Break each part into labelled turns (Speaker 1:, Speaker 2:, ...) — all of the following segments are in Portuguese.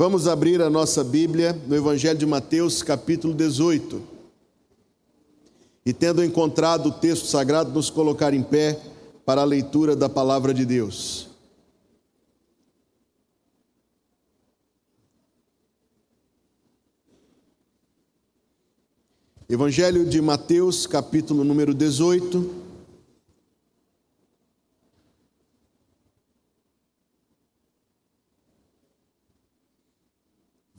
Speaker 1: Vamos abrir a nossa Bíblia no Evangelho de Mateus, capítulo 18. E tendo encontrado o texto sagrado, nos colocar em pé para a leitura da palavra de Deus. Evangelho de Mateus, capítulo número 18.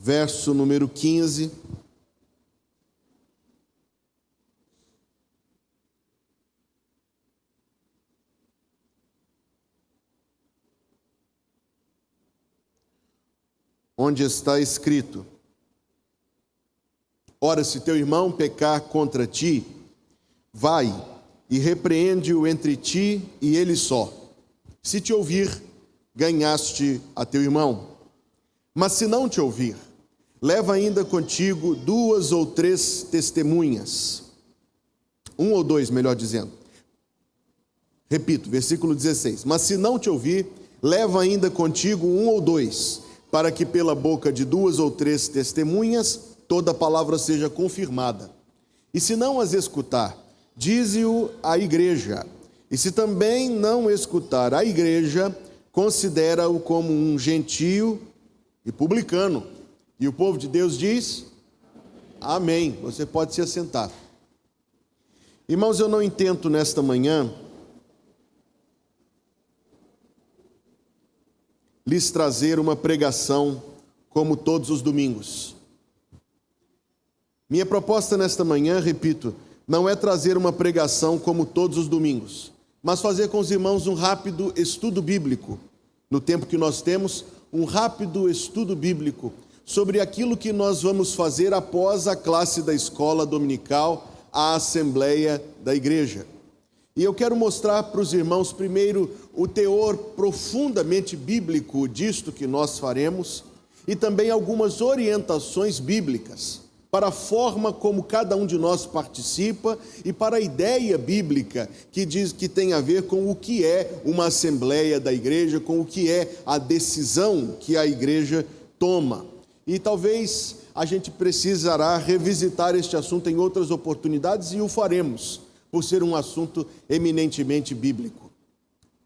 Speaker 1: Verso número 15. Onde está escrito: Ora, se teu irmão pecar contra ti, vai e repreende-o entre ti e ele só. Se te ouvir, ganhaste a teu irmão. Mas se não te ouvir, Leva ainda contigo duas ou três testemunhas. Um ou dois, melhor dizendo. Repito, versículo 16: Mas se não te ouvir, leva ainda contigo um ou dois, para que pela boca de duas ou três testemunhas toda palavra seja confirmada. E se não as escutar, dize-o à igreja. E se também não escutar a igreja, considera-o como um gentio e publicano e o povo de Deus diz: Amém. Você pode se assentar. Irmãos, eu não intento nesta manhã lhes trazer uma pregação como todos os domingos. Minha proposta nesta manhã, repito, não é trazer uma pregação como todos os domingos, mas fazer com os irmãos um rápido estudo bíblico. No tempo que nós temos, um rápido estudo bíblico sobre aquilo que nós vamos fazer após a classe da escola dominical, a assembleia da igreja. E eu quero mostrar para os irmãos, primeiro, o teor profundamente bíblico disto que nós faremos e também algumas orientações bíblicas para a forma como cada um de nós participa e para a ideia bíblica que diz que tem a ver com o que é uma assembleia da igreja, com o que é a decisão que a igreja toma. E talvez a gente precisará revisitar este assunto em outras oportunidades e o faremos, por ser um assunto eminentemente bíblico.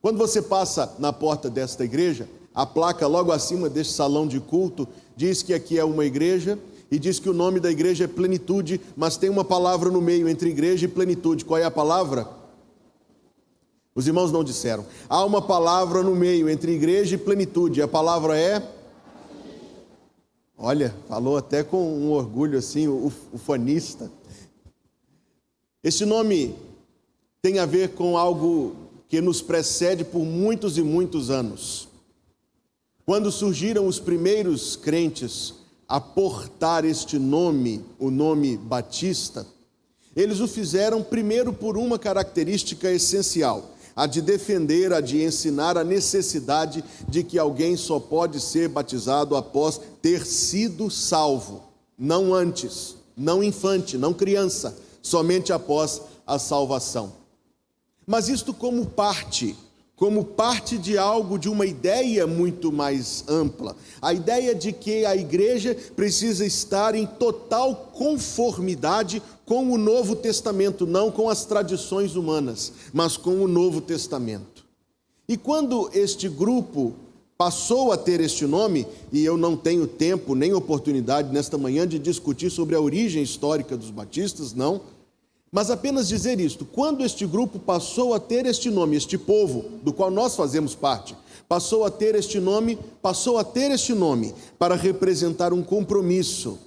Speaker 1: Quando você passa na porta desta igreja, a placa logo acima deste salão de culto diz que aqui é uma igreja e diz que o nome da igreja é plenitude, mas tem uma palavra no meio entre igreja e plenitude. Qual é a palavra? Os irmãos não disseram. Há uma palavra no meio entre igreja e plenitude. A palavra é Olha, falou até com um orgulho assim, o ufanista. Esse nome tem a ver com algo que nos precede por muitos e muitos anos. Quando surgiram os primeiros crentes a portar este nome, o nome Batista, eles o fizeram primeiro por uma característica essencial a de defender, a de ensinar a necessidade de que alguém só pode ser batizado após ter sido salvo, não antes, não infante, não criança, somente após a salvação. Mas isto como parte como parte de algo, de uma ideia muito mais ampla. A ideia de que a igreja precisa estar em total conformidade com o Novo Testamento, não com as tradições humanas, mas com o Novo Testamento. E quando este grupo passou a ter este nome, e eu não tenho tempo nem oportunidade nesta manhã de discutir sobre a origem histórica dos batistas, não mas apenas dizer isto: quando este grupo passou a ter este nome, este povo do qual nós fazemos parte, passou a ter este nome, passou a ter este nome para representar um compromisso,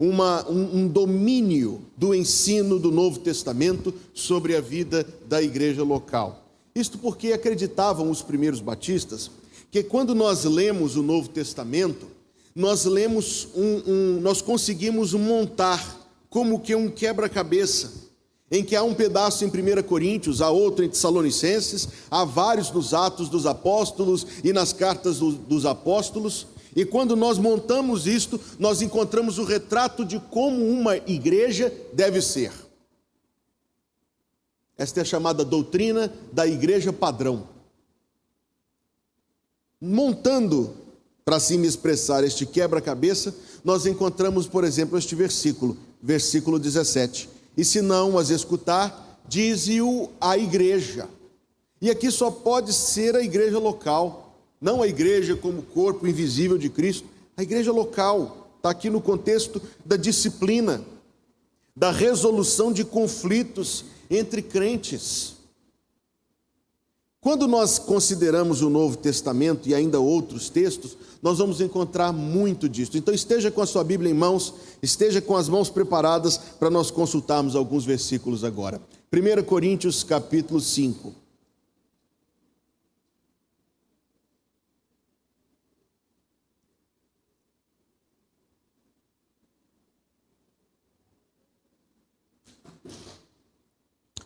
Speaker 1: uma, um, um domínio do ensino do Novo Testamento sobre a vida da igreja local. Isto porque acreditavam os primeiros batistas que quando nós lemos o Novo Testamento, nós lemos um, um nós conseguimos montar como que um quebra-cabeça em que há um pedaço em 1 Coríntios, há outro em Tessalonicenses, há vários nos Atos dos Apóstolos e nas cartas do, dos Apóstolos, e quando nós montamos isto, nós encontramos o retrato de como uma igreja deve ser. Esta é a chamada doutrina da igreja padrão. Montando para assim me expressar este quebra-cabeça, nós encontramos, por exemplo, este versículo, versículo 17. E se não as escutar, dize-o à igreja. E aqui só pode ser a igreja local, não a igreja como corpo invisível de Cristo, a igreja local. Está aqui no contexto da disciplina, da resolução de conflitos entre crentes. Quando nós consideramos o Novo Testamento e ainda outros textos, nós vamos encontrar muito disso. Então esteja com a sua Bíblia em mãos, esteja com as mãos preparadas para nós consultarmos alguns versículos agora. 1 Coríntios capítulo 5.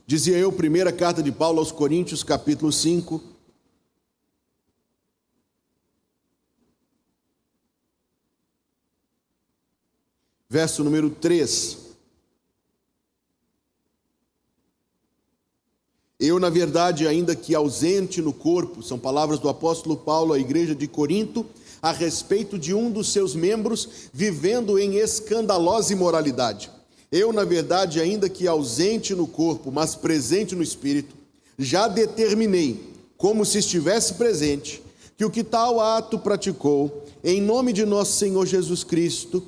Speaker 1: Dizia eu, primeira carta de Paulo aos Coríntios, capítulo 5. Verso número 3. Eu, na verdade, ainda que ausente no corpo, são palavras do apóstolo Paulo à igreja de Corinto, a respeito de um dos seus membros vivendo em escandalosa imoralidade eu, na verdade, ainda que ausente no corpo, mas presente no espírito, já determinei, como se estivesse presente, que o que tal ato praticou, em nome de nosso Senhor Jesus Cristo,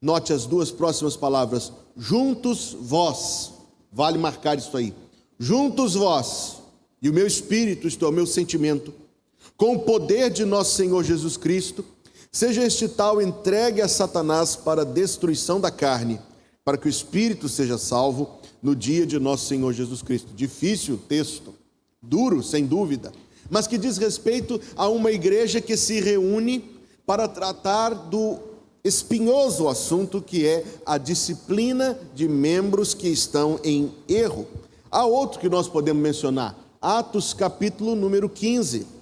Speaker 1: note as duas próximas palavras, juntos vós, vale marcar isso aí, juntos vós, e o meu espírito, isto é, o meu sentimento, com o poder de nosso Senhor Jesus Cristo, seja este tal entregue a Satanás para a destruição da carne para que o espírito seja salvo no dia de nosso Senhor Jesus Cristo. Difícil texto, duro, sem dúvida, mas que diz respeito a uma igreja que se reúne para tratar do espinhoso assunto que é a disciplina de membros que estão em erro. Há outro que nós podemos mencionar, Atos capítulo número 15.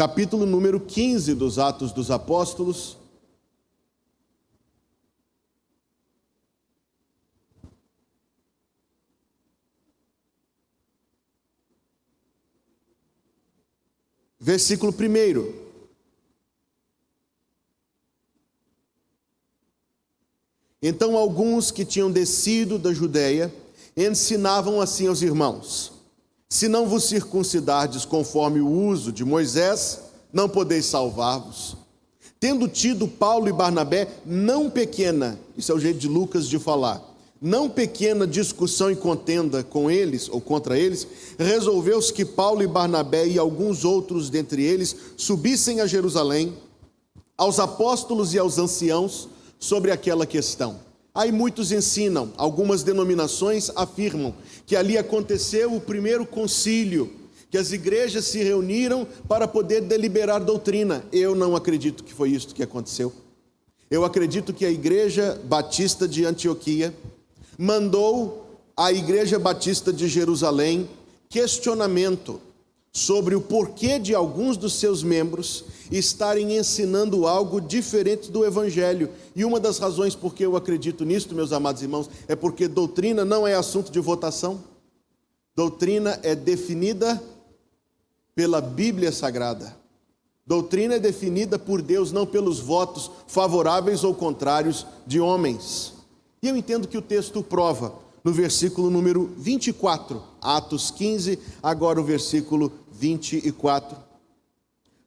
Speaker 1: Capítulo número 15 dos Atos dos Apóstolos. Versículo 1. Então, alguns que tinham descido da Judéia ensinavam assim aos irmãos: se não vos circuncidardes conforme o uso de Moisés, não podeis salvar-vos. Tendo tido Paulo e Barnabé não pequena, isso é o jeito de Lucas de falar, não pequena discussão e contenda com eles ou contra eles, resolveu-se que Paulo e Barnabé e alguns outros dentre eles subissem a Jerusalém, aos apóstolos e aos anciãos, sobre aquela questão. Aí muitos ensinam, algumas denominações afirmam que ali aconteceu o primeiro concílio, que as igrejas se reuniram para poder deliberar doutrina. Eu não acredito que foi isso que aconteceu. Eu acredito que a Igreja Batista de Antioquia mandou à Igreja Batista de Jerusalém questionamento sobre o porquê de alguns dos seus membros estarem ensinando algo diferente do Evangelho. E uma das razões por que eu acredito nisto, meus amados irmãos, é porque doutrina não é assunto de votação. Doutrina é definida pela Bíblia Sagrada. Doutrina é definida por Deus, não pelos votos favoráveis ou contrários de homens. E eu entendo que o texto prova no versículo número 24, Atos 15, agora o versículo 24.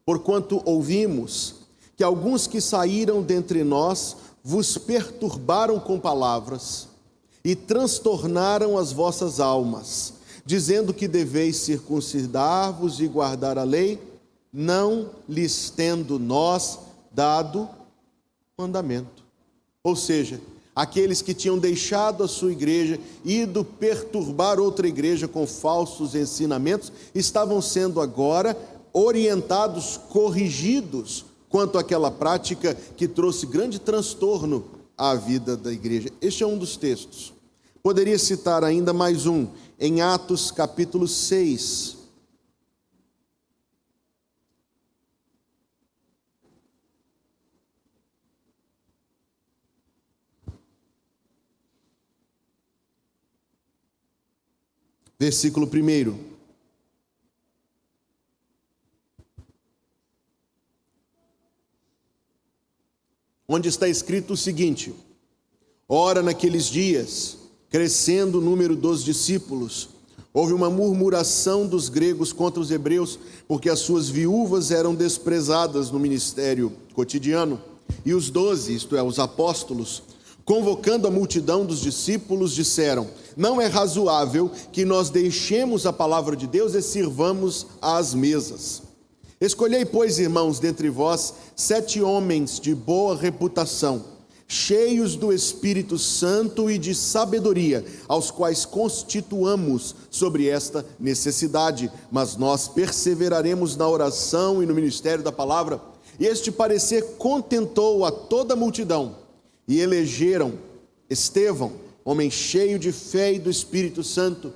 Speaker 1: Porquanto ouvimos que alguns que saíram dentre nós vos perturbaram com palavras e transtornaram as vossas almas, dizendo que deveis circuncidar-vos e guardar a lei, não lhes tendo nós dado mandamento. Ou seja, aqueles que tinham deixado a sua igreja, ido perturbar outra igreja com falsos ensinamentos, estavam sendo agora orientados, corrigidos quanto àquela prática que trouxe grande transtorno à vida da igreja. Este é um dos textos. Poderia citar ainda mais um, em Atos capítulo 6, versículo 1. Onde está escrito o seguinte: Ora, naqueles dias, crescendo o número dos discípulos, houve uma murmuração dos gregos contra os hebreus, porque as suas viúvas eram desprezadas no ministério cotidiano. E os doze, isto é, os apóstolos, convocando a multidão dos discípulos, disseram: Não é razoável que nós deixemos a palavra de Deus e sirvamos às mesas. Escolhei, pois, irmãos, dentre vós, sete homens de boa reputação cheios do Espírito Santo e de sabedoria, aos quais constituamos sobre esta necessidade, mas nós perseveraremos na oração e no ministério da palavra. E este parecer contentou a toda a multidão, e elegeram Estevão, homem cheio de fé e do Espírito Santo,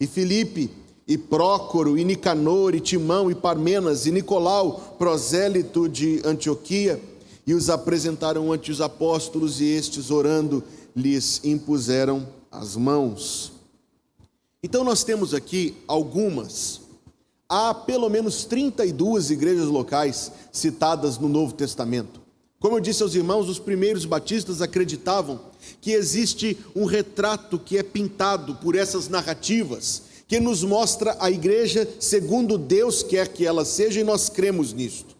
Speaker 1: e Filipe, e Prócoro, e Nicanor, e Timão, e Parmenas, e Nicolau, prosélito de Antioquia, e os apresentaram ante os apóstolos, e estes, orando, lhes impuseram as mãos. Então, nós temos aqui algumas, há pelo menos 32 igrejas locais citadas no Novo Testamento. Como eu disse aos irmãos, os primeiros batistas acreditavam que existe um retrato que é pintado por essas narrativas, que nos mostra a igreja segundo Deus quer que ela seja, e nós cremos nisto.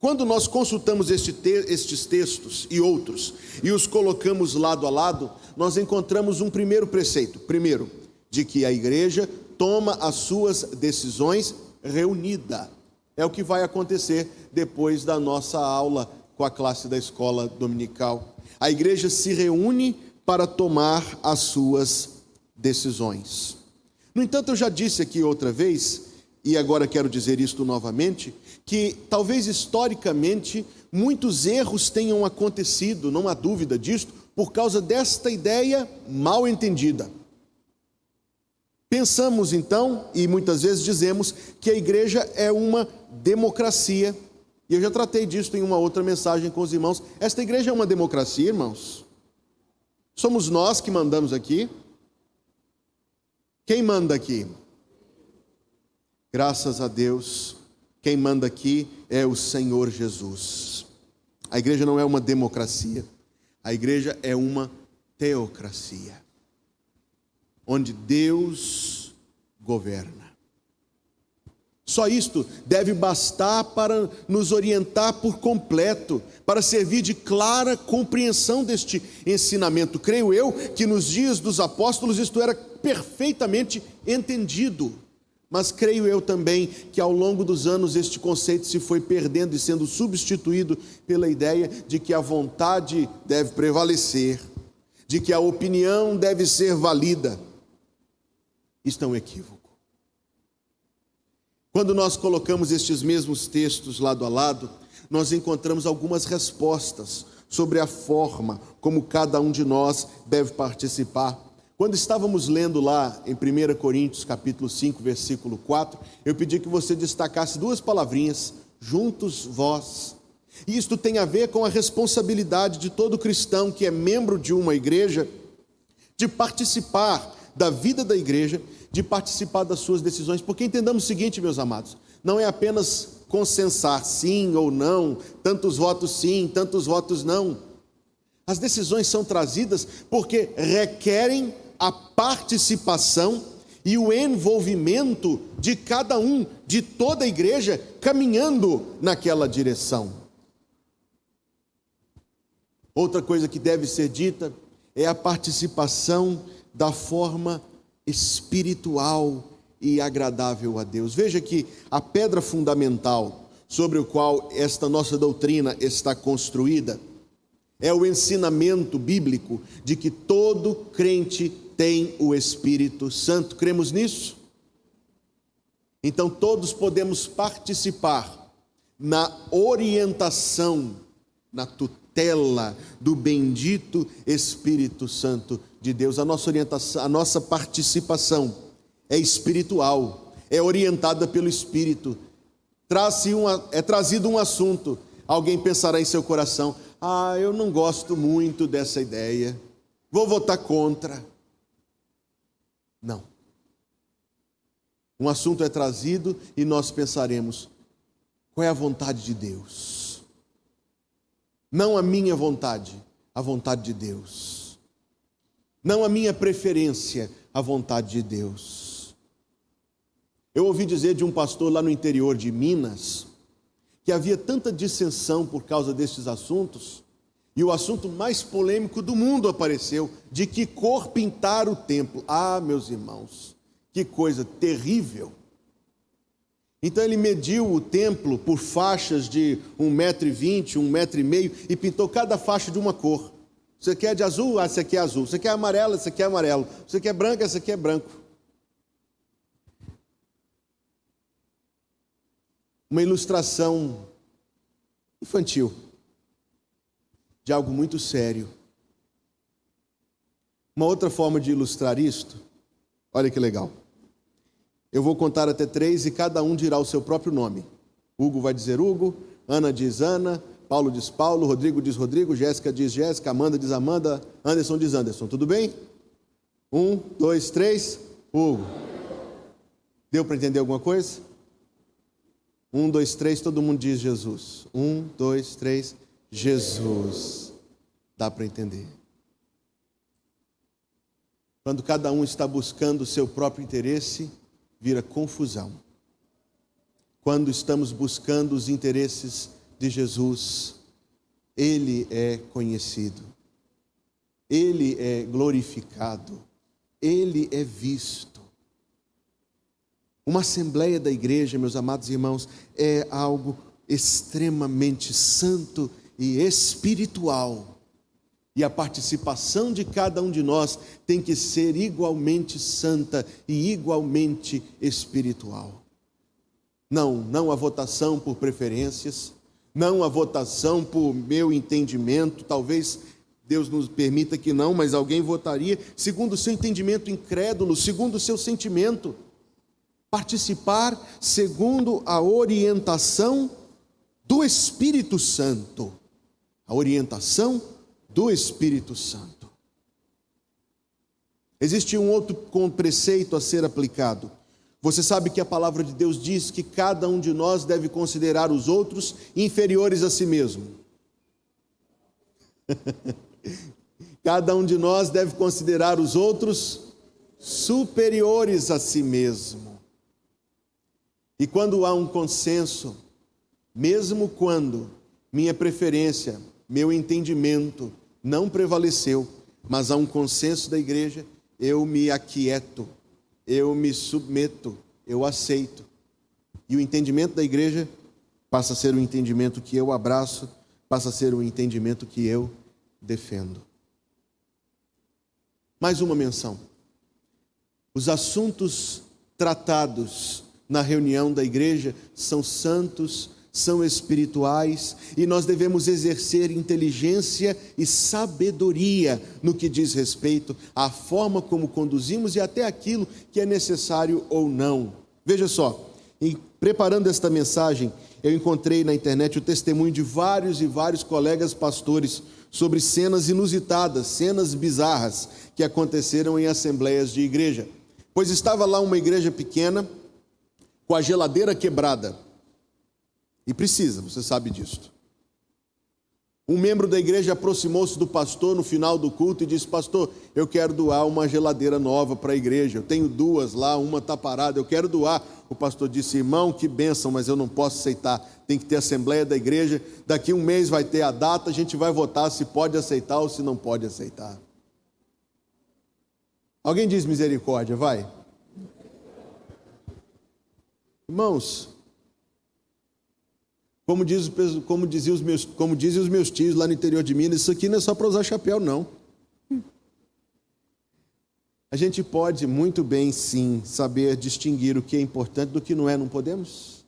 Speaker 1: Quando nós consultamos este te estes textos e outros e os colocamos lado a lado, nós encontramos um primeiro preceito. Primeiro, de que a igreja toma as suas decisões reunida. É o que vai acontecer depois da nossa aula com a classe da escola dominical. A igreja se reúne para tomar as suas decisões. No entanto, eu já disse aqui outra vez, e agora quero dizer isto novamente, que talvez historicamente muitos erros tenham acontecido, não há dúvida disto, por causa desta ideia mal entendida. Pensamos então, e muitas vezes dizemos, que a igreja é uma democracia. E eu já tratei disto em uma outra mensagem com os irmãos. Esta igreja é uma democracia, irmãos? Somos nós que mandamos aqui? Quem manda aqui? Graças a Deus, quem manda aqui é o Senhor Jesus. A igreja não é uma democracia, a igreja é uma teocracia, onde Deus governa. Só isto deve bastar para nos orientar por completo, para servir de clara compreensão deste ensinamento. Creio eu que nos dias dos apóstolos isto era perfeitamente entendido. Mas creio eu também que ao longo dos anos este conceito se foi perdendo e sendo substituído pela ideia de que a vontade deve prevalecer, de que a opinião deve ser valida. Isto é um equívoco. Quando nós colocamos estes mesmos textos lado a lado, nós encontramos algumas respostas sobre a forma como cada um de nós deve participar quando estávamos lendo lá em 1 Coríntios capítulo 5, versículo 4, eu pedi que você destacasse duas palavrinhas, juntos vós. E isto tem a ver com a responsabilidade de todo cristão que é membro de uma igreja de participar da vida da igreja, de participar das suas decisões, porque entendamos o seguinte, meus amados, não é apenas consensar sim ou não, tantos votos sim, tantos votos não. As decisões são trazidas porque requerem a participação e o envolvimento de cada um, de toda a igreja, caminhando naquela direção. Outra coisa que deve ser dita é a participação da forma espiritual e agradável a Deus. Veja que a pedra fundamental sobre o qual esta nossa doutrina está construída é o ensinamento bíblico de que todo crente tem o Espírito Santo. Cremos nisso? Então todos podemos participar na orientação, na tutela do bendito Espírito Santo de Deus. A nossa orientação, a nossa participação é espiritual, é orientada pelo Espírito. Traz uma, é trazido um assunto, alguém pensará em seu coração: ah, eu não gosto muito dessa ideia, vou votar contra. Não. Um assunto é trazido e nós pensaremos: qual é a vontade de Deus? Não a minha vontade, a vontade de Deus. Não a minha preferência, a vontade de Deus. Eu ouvi dizer de um pastor lá no interior de Minas que havia tanta dissensão por causa destes assuntos, e o assunto mais polêmico do mundo apareceu: de que cor pintar o templo. Ah, meus irmãos, que coisa terrível. Então ele mediu o templo por faixas de um metro e pintou cada faixa de uma cor. Você quer de azul? Ah, esse aqui é azul. Você quer amarelo? Esse aqui é amarelo. Você quer branco? Esse aqui é branco. Uma ilustração infantil de algo muito sério. Uma outra forma de ilustrar isto, olha que legal. Eu vou contar até três e cada um dirá o seu próprio nome. Hugo vai dizer Hugo, Ana diz Ana, Paulo diz Paulo, Rodrigo diz Rodrigo, Jéssica diz Jéssica, Amanda diz Amanda, Anderson diz Anderson. Tudo bem? Um, dois, três. Hugo. Deu para entender alguma coisa? Um, dois, três, todo mundo diz Jesus. Um, dois, três, Jesus. Dá para entender. Quando cada um está buscando o seu próprio interesse, vira confusão. Quando estamos buscando os interesses de Jesus, Ele é conhecido, Ele é glorificado, Ele é visto. Uma assembleia da igreja, meus amados irmãos, é algo extremamente santo e espiritual. E a participação de cada um de nós tem que ser igualmente santa e igualmente espiritual. Não, não a votação por preferências, não a votação por meu entendimento, talvez Deus nos permita que não, mas alguém votaria segundo o seu entendimento incrédulo, segundo o seu sentimento. Participar segundo a orientação do Espírito Santo. A orientação do Espírito Santo. Existe um outro preceito a ser aplicado. Você sabe que a palavra de Deus diz que cada um de nós deve considerar os outros inferiores a si mesmo. cada um de nós deve considerar os outros superiores a si mesmo. E quando há um consenso, mesmo quando minha preferência, meu entendimento, não prevaleceu, mas há um consenso da igreja, eu me aquieto, eu me submeto, eu aceito. E o entendimento da igreja passa a ser o entendimento que eu abraço, passa a ser o entendimento que eu defendo. Mais uma menção. Os assuntos tratados na reunião da igreja são santos, são espirituais e nós devemos exercer inteligência e sabedoria no que diz respeito à forma como conduzimos e até aquilo que é necessário ou não. Veja só, em preparando esta mensagem, eu encontrei na internet o testemunho de vários e vários colegas pastores sobre cenas inusitadas, cenas bizarras que aconteceram em assembleias de igreja. Pois estava lá uma igreja pequena com a geladeira quebrada e precisa, você sabe disso. Um membro da igreja aproximou-se do pastor no final do culto e disse: Pastor, eu quero doar uma geladeira nova para a igreja. Eu tenho duas lá, uma está parada, eu quero doar. O pastor disse: Irmão, que bênção, mas eu não posso aceitar. Tem que ter assembleia da igreja. Daqui um mês vai ter a data, a gente vai votar se pode aceitar ou se não pode aceitar. Alguém diz misericórdia, vai. Irmãos, como, diz, como, dizia os meus, como dizem os meus tios lá no interior de Minas, isso aqui não é só para usar chapéu, não. A gente pode muito bem, sim, saber distinguir o que é importante do que não é, não podemos?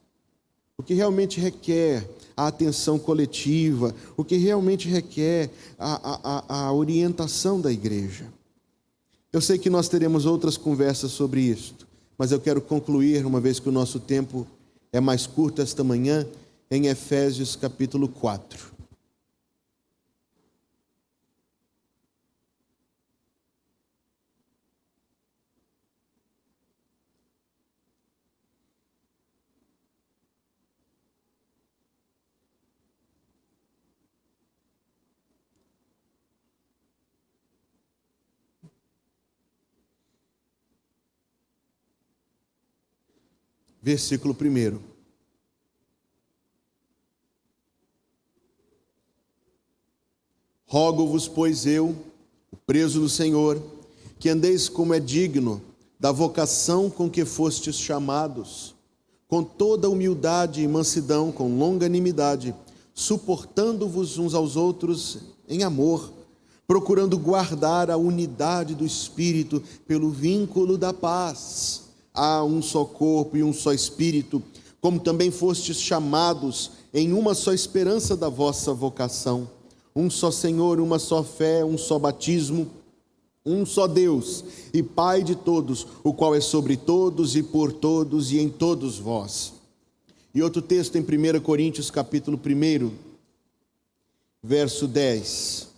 Speaker 1: O que realmente requer a atenção coletiva, o que realmente requer a, a, a orientação da igreja. Eu sei que nós teremos outras conversas sobre isto, mas eu quero concluir, uma vez que o nosso tempo é mais curto esta manhã, em Efésios capítulo 4. Versículo primeiro. Rogo-vos, pois eu, o preso do Senhor, que andeis como é digno da vocação com que fostes chamados, com toda humildade e mansidão, com longanimidade, suportando-vos uns aos outros em amor, procurando guardar a unidade do Espírito pelo vínculo da paz. Há um só corpo e um só Espírito, como também fostes chamados em uma só esperança da vossa vocação um só Senhor, uma só fé, um só batismo, um só Deus e Pai de todos, o qual é sobre todos e por todos e em todos vós. E outro texto em 1 Coríntios, capítulo 1, verso 10.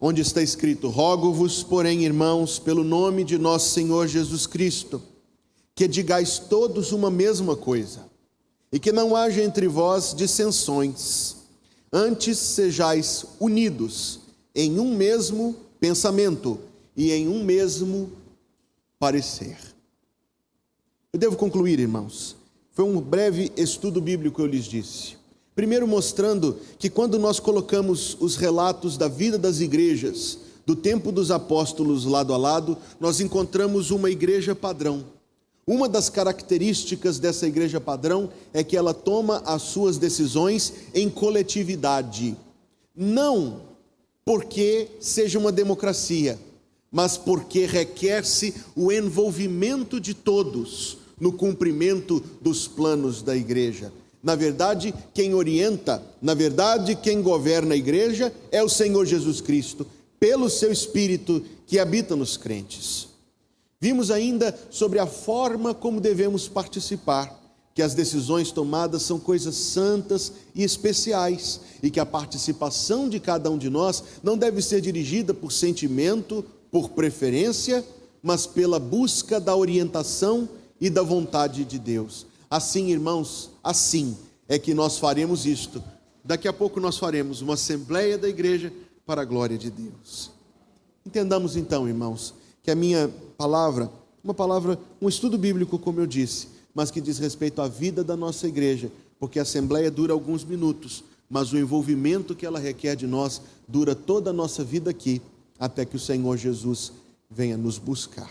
Speaker 1: Onde está escrito: Rogo-vos, porém, irmãos, pelo nome de nosso Senhor Jesus Cristo, que digais todos uma mesma coisa, e que não haja entre vós dissensões, antes sejais unidos em um mesmo pensamento e em um mesmo parecer. Eu devo concluir, irmãos. Foi um breve estudo bíblico que eu lhes disse. Primeiro, mostrando que quando nós colocamos os relatos da vida das igrejas, do tempo dos apóstolos lado a lado, nós encontramos uma igreja padrão. Uma das características dessa igreja padrão é que ela toma as suas decisões em coletividade. Não porque seja uma democracia, mas porque requer-se o envolvimento de todos no cumprimento dos planos da igreja. Na verdade, quem orienta, na verdade, quem governa a igreja é o Senhor Jesus Cristo, pelo seu Espírito que habita nos crentes. Vimos ainda sobre a forma como devemos participar, que as decisões tomadas são coisas santas e especiais, e que a participação de cada um de nós não deve ser dirigida por sentimento, por preferência, mas pela busca da orientação e da vontade de Deus. Assim, irmãos, assim é que nós faremos isto. Daqui a pouco nós faremos uma assembleia da igreja para a glória de Deus. Entendamos então, irmãos, que a minha palavra, uma palavra, um estudo bíblico, como eu disse, mas que diz respeito à vida da nossa igreja, porque a assembleia dura alguns minutos, mas o envolvimento que ela requer de nós dura toda a nossa vida aqui, até que o Senhor Jesus venha nos buscar.